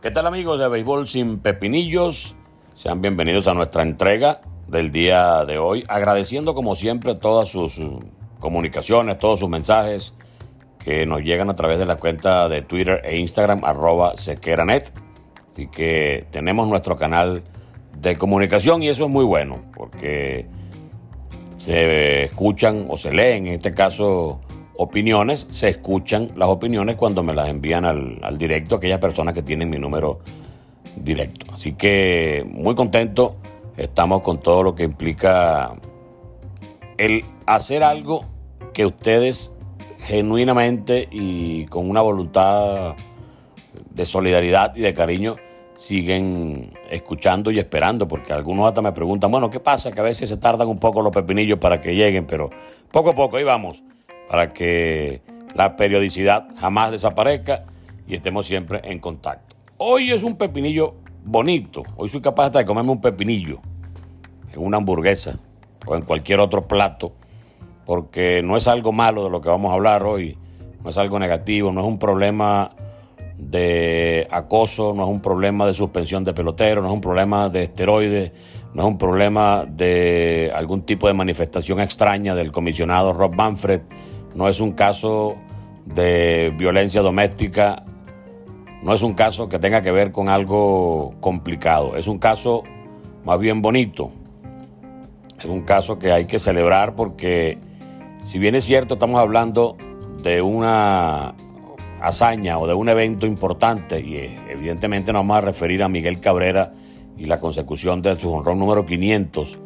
¿Qué tal amigos de Béisbol sin Pepinillos? Sean bienvenidos a nuestra entrega del día de hoy, agradeciendo como siempre todas sus comunicaciones, todos sus mensajes que nos llegan a través de la cuenta de Twitter e Instagram arroba sequeranet. Así que tenemos nuestro canal de comunicación y eso es muy bueno porque se escuchan o se leen, en este caso opiniones, se escuchan las opiniones cuando me las envían al, directo aquellas personas que tienen mi número directo. Así que muy contento, estamos con todo lo que implica el hacer algo que ustedes genuinamente y con una voluntad de solidaridad y de cariño siguen escuchando y esperando, porque algunos hasta me preguntan, bueno, ¿qué pasa? Que a veces se tardan un poco los pepinillos para que lleguen, pero poco a poco, ahí vamos para que la periodicidad jamás desaparezca y estemos siempre en contacto. Hoy es un pepinillo bonito. Hoy soy capaz de comerme un pepinillo en una hamburguesa o en cualquier otro plato, porque no es algo malo de lo que vamos a hablar hoy, no es algo negativo, no es un problema de acoso, no es un problema de suspensión de pelotero, no es un problema de esteroides, no es un problema de algún tipo de manifestación extraña del comisionado Rob Manfred no es un caso de violencia doméstica, no es un caso que tenga que ver con algo complicado, es un caso más bien bonito, es un caso que hay que celebrar porque si bien es cierto estamos hablando de una hazaña o de un evento importante y evidentemente nos vamos a referir a Miguel Cabrera y la consecución de su honrón número 500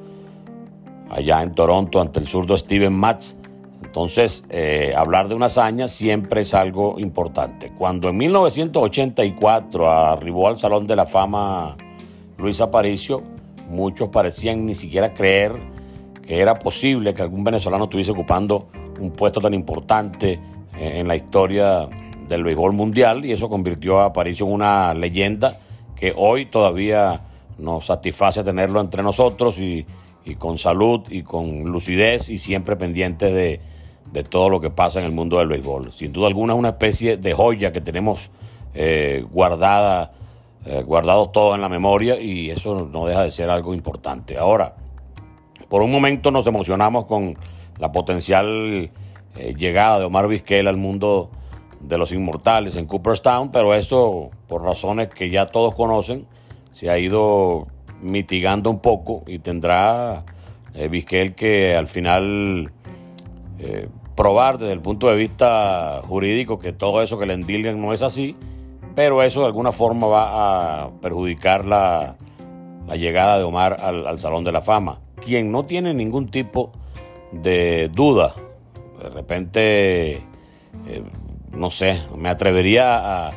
allá en Toronto ante el zurdo Steven Matz entonces, eh, hablar de una hazaña siempre es algo importante. Cuando en 1984 arribó al Salón de la Fama Luis Aparicio, muchos parecían ni siquiera creer que era posible que algún venezolano estuviese ocupando un puesto tan importante eh, en la historia del béisbol mundial y eso convirtió a Aparicio en una leyenda que hoy todavía nos satisface tenerlo entre nosotros y, y con salud y con lucidez y siempre pendiente de, de todo lo que pasa en el mundo del béisbol. Sin duda alguna es una especie de joya que tenemos eh, guardada, eh, guardados todos en la memoria y eso no deja de ser algo importante. Ahora, por un momento nos emocionamos con la potencial eh, llegada de Omar Vizquel al mundo de los inmortales en Cooperstown, pero eso, por razones que ya todos conocen, se ha ido mitigando un poco y tendrá Vizquel que al final probar desde el punto de vista jurídico que todo eso que le endilgan no es así, pero eso de alguna forma va a perjudicar la, llegada de Omar al, Salón de la Fama. Quien no tiene ningún tipo de duda, de repente, eh, no sé, me atrevería a,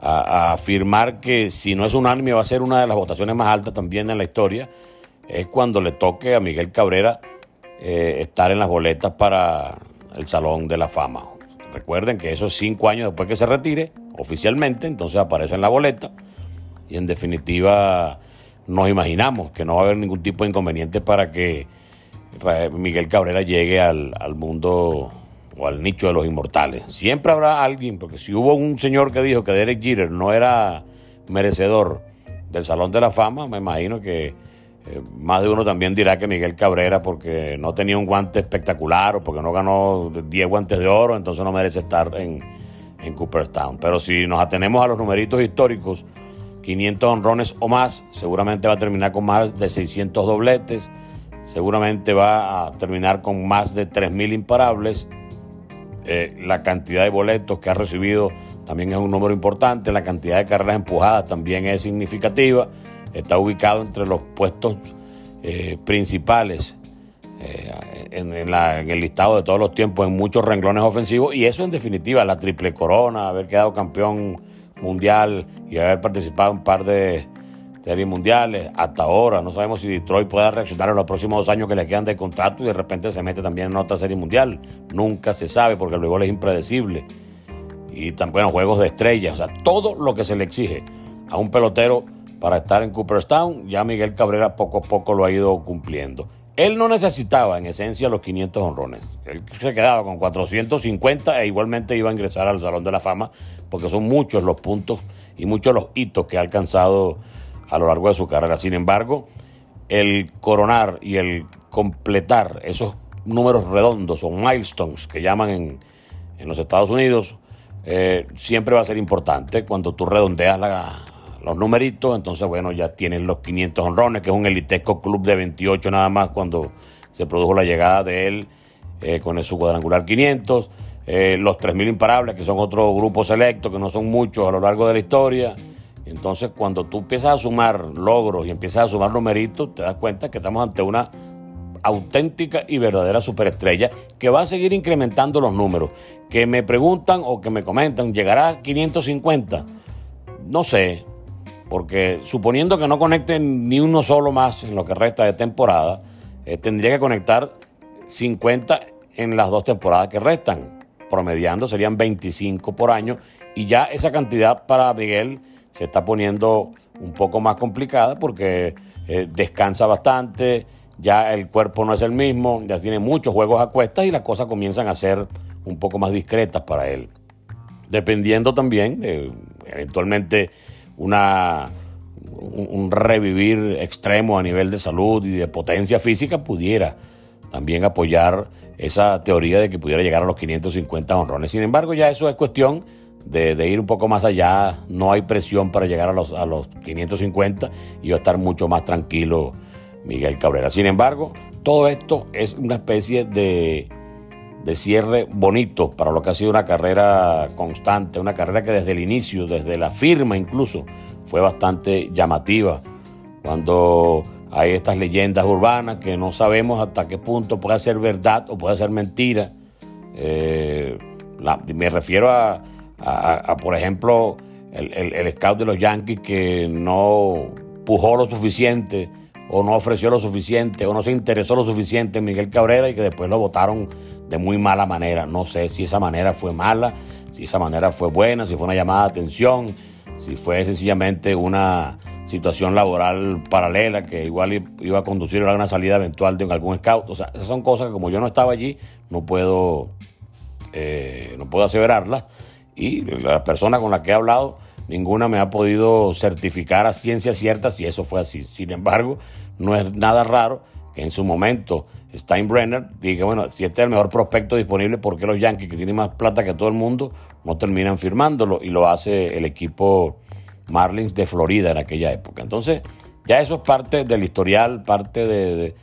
afirmar que si no es unánime va a ser una de las votaciones más altas también en la historia, es cuando le toque a Miguel Cabrera eh, estar en las boletas para el Salón de la Fama. Recuerden que eso es cinco años después que se retire oficialmente, entonces aparece en la boleta y en definitiva nos imaginamos que no va a haber ningún tipo de inconveniente para que Miguel Cabrera llegue al, mundo o al nicho de los inmortales. Siempre habrá alguien, porque si hubo un señor que dijo que Derek Jeter no era merecedor del Salón de la Fama, me imagino que eh, más de uno también dirá que Miguel Cabrera porque no tenía un guante espectacular o porque no ganó 10 guantes de oro, entonces no merece estar en, en Cooperstown. Pero si nos atenemos a los numeritos históricos, 500 honrones o más, seguramente va a terminar con más de 600 dobletes, seguramente va a terminar con más de 3.000 imparables. Eh, la cantidad de boletos que ha recibido también es un número importante, la cantidad de carreras empujadas también es significativa está ubicado entre los puestos eh, principales eh, en, el listado de todos los tiempos en muchos renglones ofensivos y eso en definitiva, la triple corona, haber quedado campeón mundial y haber participado en un par de series mundiales. Hasta ahora no sabemos si Detroit pueda reaccionar en los próximos dos años que le quedan de contrato y de repente se mete también en otra serie mundial. Nunca se sabe porque el béisbol es impredecible. Y también juegos de estrellas, o sea, todo lo que se le exige a un pelotero para estar en Cooperstown, ya Miguel Cabrera poco a poco lo ha ido cumpliendo. Él no necesitaba en esencia los 500 honrones. Él se quedaba con 450 e igualmente iba a ingresar al Salón de la Fama porque son muchos los puntos y muchos los hitos que ha alcanzado a lo largo de su carrera. Sin embargo, el coronar y el completar esos números redondos o milestones que llaman en, los Estados Unidos eh, siempre va a ser importante cuando tú redondeas la, los numeritos, entonces bueno, ya tienes los 500 honrones, que es un elitesco club de 28 nada más cuando se produjo la llegada de él eh, con su cuadrangular 500, eh, los 3.000 imparables, que son otro grupo selecto, que no son muchos a lo largo de la historia. Entonces cuando tú empiezas a sumar logros y empiezas a sumar numeritos, te das cuenta que estamos ante una auténtica y verdadera superestrella que va a seguir incrementando los números. Que me preguntan o que me comentan, ¿llegará a 550? No sé, porque suponiendo que no conecten ni uno solo más en lo que resta de temporada, eh, tendría que conectar 50 en las dos temporadas que restan. Promediando serían 25 por año y ya esa cantidad para Miguel se está poniendo un poco más complicada porque eh, descansa bastante, ya el cuerpo no es el mismo, ya tiene muchos juegos a cuestas y las cosas comienzan a ser un poco más discretas para él. Dependiendo también, de, eventualmente una, un, revivir extremo a nivel de salud y de potencia física pudiera también apoyar esa teoría de que pudiera llegar a los 550 honrones. Sin embargo, ya eso es cuestión de, ir un poco más allá. No hay presión para llegar a los, a los 550 y a estar mucho más tranquilo Miguel Cabrera. Sin embargo, todo esto es una especie de, de cierre bonito para lo que ha sido una carrera constante, una carrera que desde el inicio, desde la firma incluso, fue bastante llamativa. Cuando hay estas leyendas urbanas que no sabemos hasta qué punto puede ser verdad o puede ser mentira. Eh, me refiero a, por ejemplo, el, el, scout de los Yankees que no pujó lo suficiente o no ofreció lo suficiente o no se interesó lo suficiente en Miguel Cabrera y que después lo votaron de muy mala manera. No sé si esa manera fue mala, si esa manera fue buena, si fue una llamada de atención, si fue sencillamente una situación laboral paralela que igual iba a conducir a una salida eventual de algún scout. O sea, esas son cosas que como yo no estaba allí, no puedo, eh, no puedo aseverarlas. Y la persona con la que he hablado ninguna me ha podido certificar a ciencia cierta si eso fue así. Sin embargo, no es nada raro que en su momento Steinbrenner diga, bueno, si este es el mejor prospecto disponible, ¿por qué los Yankees, que tienen más plata que todo el mundo, no terminan firmándolo? Y lo hace el equipo Marlins de Florida en aquella época. Entonces, ya eso es parte del historial, parte de,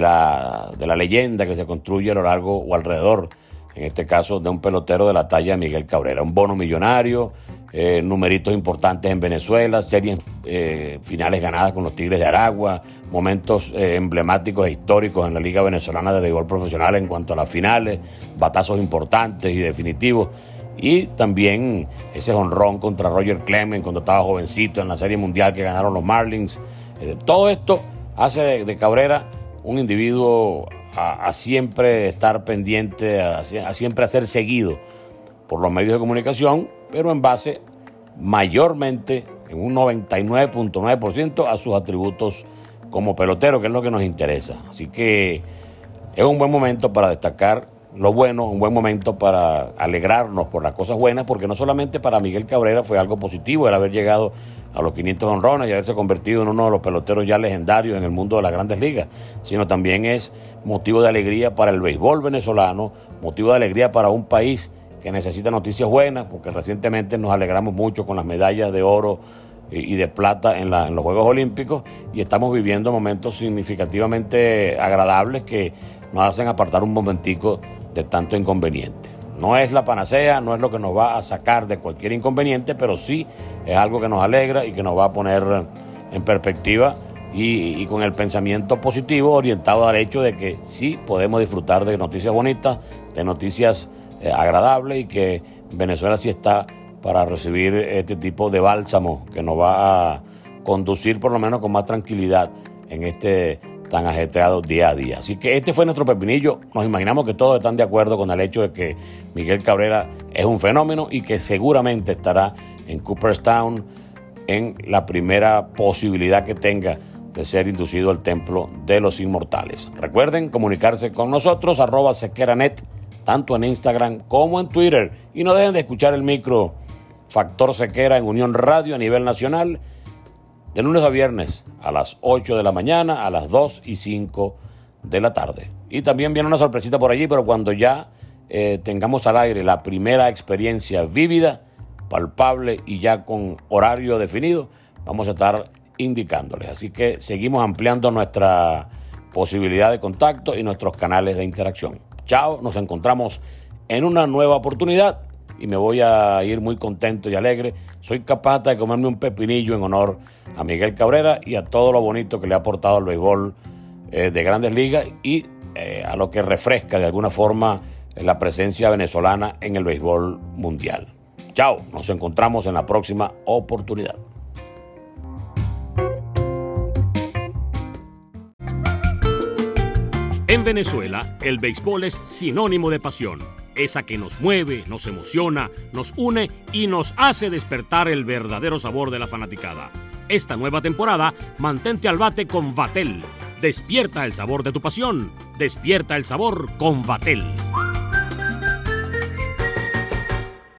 la, de la leyenda que se construye a lo largo o alrededor, en este caso, de un pelotero de la talla de Miguel Cabrera. Un bono millonario, eh, numeritos importantes en Venezuela, series eh, finales ganadas con los Tigres de Aragua, momentos eh, emblemáticos e históricos en la Liga Venezolana de Béisbol Profesional en cuanto a las finales, batazos importantes y definitivos. Y también ese honrón contra Roger Clemens cuando estaba jovencito en la Serie Mundial que ganaron los Marlins. todo esto hace de, Cabrera un individuo a, siempre estar pendiente, a, siempre ser seguido por los medios de comunicación pero en base mayormente, en un 99.9% a sus atributos como pelotero, que es lo que nos interesa. Así que es un buen momento para destacar lo bueno, un buen momento para alegrarnos por las cosas buenas, porque no solamente para Miguel Cabrera fue algo positivo el haber llegado a los 500 honrones y haberse convertido en uno de los peloteros ya legendarios en el mundo de las grandes ligas, sino también es motivo de alegría para el béisbol venezolano, motivo de alegría para un país que necesita noticias buenas, porque recientemente nos alegramos mucho con las medallas de oro y de plata en, los Juegos Olímpicos y estamos viviendo momentos significativamente agradables que nos hacen apartar un momentico de tanto inconveniente. No es la panacea, no es lo que nos va a sacar de cualquier inconveniente, pero sí es algo que nos alegra y que nos va a poner en perspectiva y, con el pensamiento positivo orientado al hecho de que sí podemos disfrutar de noticias bonitas, de noticias eh, agradable y que Venezuela sí está para recibir este tipo de bálsamo que nos va a conducir por lo menos con más tranquilidad en este tan ajetreado día a día. Así que este fue nuestro pepinillo. Nos imaginamos que todos están de acuerdo con el hecho de que Miguel Cabrera es un fenómeno y que seguramente estará en Cooperstown en la primera posibilidad que tenga de ser inducido al templo de los inmortales. Recuerden comunicarse con nosotros, arroba sequeranet, tanto en Instagram como en Twitter. Y no dejen de escuchar el micro Factor Sequera en Unión Radio a nivel nacional de lunes a viernes a las 8 de la mañana, a las 2 y 5 de la tarde. Y también viene una sorpresita por allí, pero cuando ya eh, tengamos al aire la primera experiencia vívida, palpable y ya con horario definido, vamos a estar indicándoles. Así que seguimos ampliando nuestra posibilidad de contacto y nuestros canales de interacción. Chao, nos encontramos en una nueva oportunidad y me voy a ir muy contento y alegre. Soy capaz de comerme un pepinillo en honor a Miguel Cabrera y a todo lo bonito que le ha aportado al béisbol eh, de grandes ligas y eh, a lo que refresca de alguna forma la presencia venezolana en el béisbol mundial. Chao, nos encontramos en la próxima oportunidad. En Venezuela, el béisbol es sinónimo de pasión esa que nos mueve, nos emociona, nos une y nos hace despertar el verdadero sabor de la fanaticada. Esta nueva temporada, mantente al bate con Vatel. Despierta el sabor de tu pasión. Despierta el sabor con Vatel.